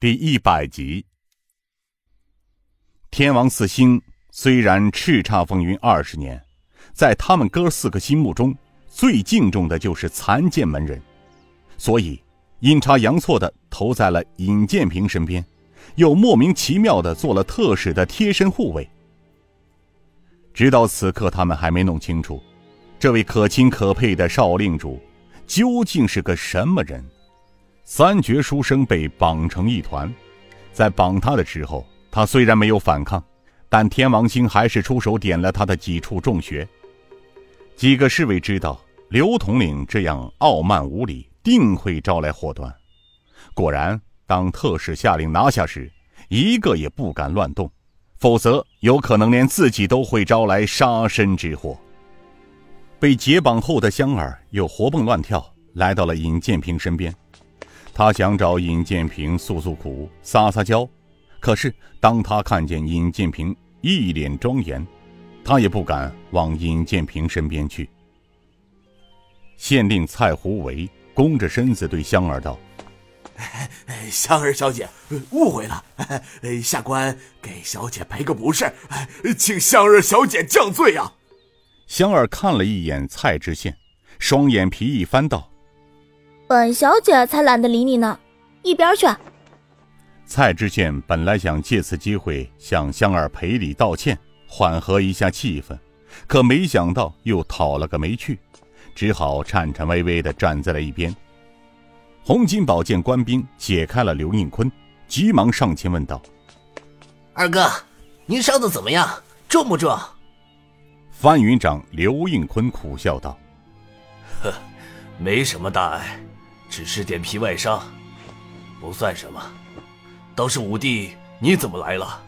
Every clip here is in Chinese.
第一百集。天王四星虽然叱咤风云二十年，在他们哥四个心目中，最敬重的就是残剑门人，所以阴差阳错的投在了尹建平身边，又莫名其妙的做了特使的贴身护卫。直到此刻，他们还没弄清楚，这位可亲可佩的少令主究竟是个什么人。三绝书生被绑成一团，在绑他的时候，他虽然没有反抗，但天王星还是出手点了他的几处重穴。几个侍卫知道刘统领这样傲慢无礼，定会招来祸端。果然，当特使下令拿下时，一个也不敢乱动，否则有可能连自己都会招来杀身之祸。被解绑后的香儿又活蹦乱跳，来到了尹建平身边。他想找尹建平诉诉苦、撒撒娇，可是当他看见尹建平一脸庄严，他也不敢往尹建平身边去。县令蔡胡为弓着身子对香儿道：“香儿小姐，误会了，下官给小姐赔个不是，请香儿小姐降罪啊！”香儿看了一眼蔡知县，双眼皮一翻道。本小姐才懒得理你呢，一边去。蔡知县本来想借此机会向香儿赔礼道歉，缓和一下气氛，可没想到又讨了个没趣，只好颤颤巍巍地站在了一边。洪金宝见官兵解开了刘应坤，急忙上前问道：“二哥，您伤的怎么样？重不重？”范云长刘应坤苦笑道：“呵，没什么大碍。”只是点皮外伤，不算什么。倒是五弟，你怎么来了？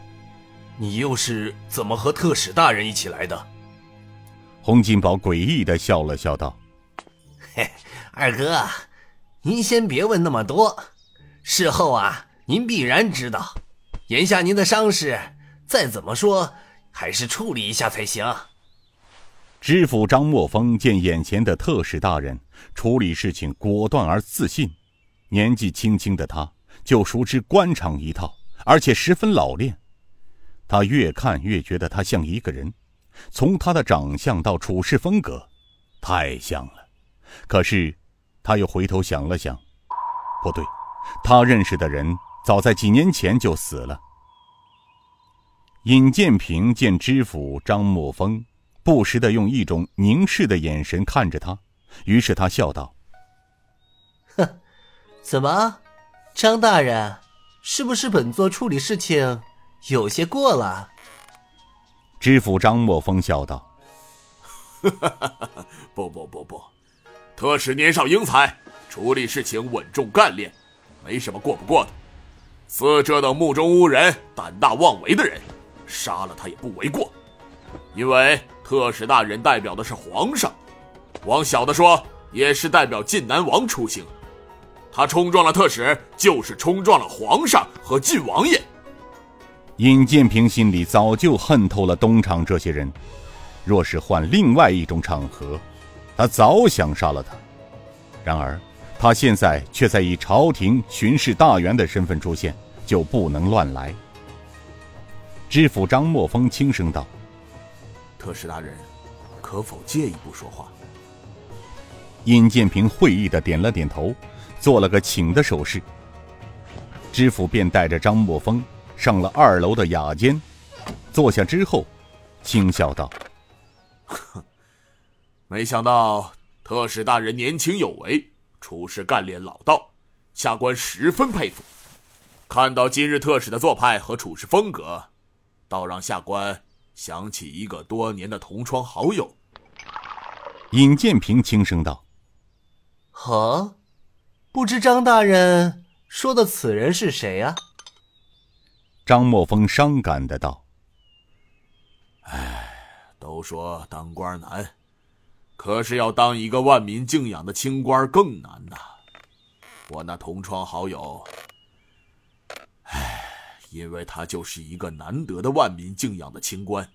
你又是怎么和特使大人一起来的？洪金宝诡异的笑了笑道：“嘿，二哥，您先别问那么多，事后啊，您必然知道。眼下您的伤势，再怎么说还是处理一下才行。”知府张墨峰见眼前的特使大人处理事情果断而自信，年纪轻轻的他就熟知官场一套，而且十分老练。他越看越觉得他像一个人，从他的长相到处事风格，太像了。可是，他又回头想了想，不对，他认识的人早在几年前就死了。尹建平见知府张墨峰。不时的用一种凝视的眼神看着他，于是他笑道：“哼，怎么，张大人，是不是本座处理事情有些过了？”知府张墨风笑道：“不不不不，特使年少英才，处理事情稳重干练，没什么过不过的。似这等目中无人、胆大妄为的人，杀了他也不为过，因为。”特使大人代表的是皇上，往小的说，也是代表晋南王出行。他冲撞了特使，就是冲撞了皇上和晋王爷。尹建平心里早就恨透了东厂这些人，若是换另外一种场合，他早想杀了他。然而，他现在却在以朝廷巡视大员的身份出现，就不能乱来。知府张墨峰轻声道。特使大人，可否借一步说话？尹建平会意的点了点头，做了个请的手势。知府便带着张墨峰上了二楼的雅间，坐下之后，轻笑道：“没想到特使大人年轻有为，处事干练老道，下官十分佩服。看到今日特使的做派和处事风格，倒让下官……”想起一个多年的同窗好友，尹建平轻声道：“哦，不知张大人说的此人是谁呀？”张墨风伤感的道：“哎，都说当官难，可是要当一个万民敬仰的清官更难呐。我那同窗好友，哎。”因为他就是一个难得的万民敬仰的清官，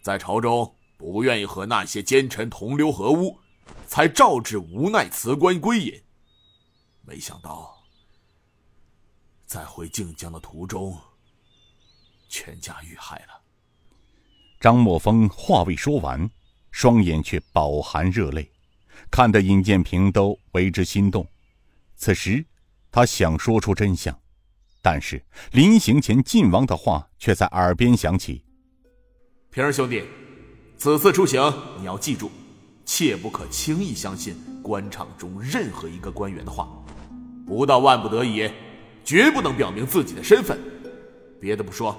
在朝中不愿意和那些奸臣同流合污，才召致无奈辞官归隐。没想到，在回靖江的途中，全家遇害了。张墨峰话未说完，双眼却饱含热泪，看得尹建平都为之心动。此时，他想说出真相，但是临行前晋王的话却在耳边响起：“平儿兄弟，此次出行你要记住，切不可轻易相信官场中任何一个官员的话，不到万不得已。”绝不能表明自己的身份。别的不说，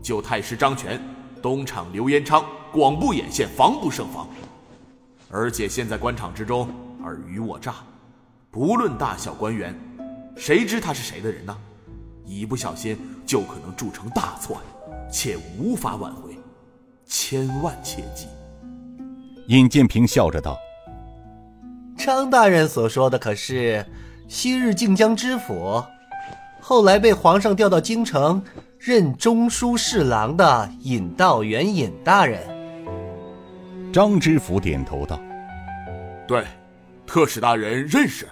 就太师张权、东厂刘延昌、广布眼线，防不胜防。而且现在官场之中尔虞我诈，不论大小官员，谁知他是谁的人呢？一不小心就可能铸成大错，且无法挽回，千万切记。尹建平笑着道：“张大人所说的可是昔日靖江知府？”后来被皇上调到京城任中书侍郎的尹道元尹大人，张知府点头道：“对，特使大人认识。”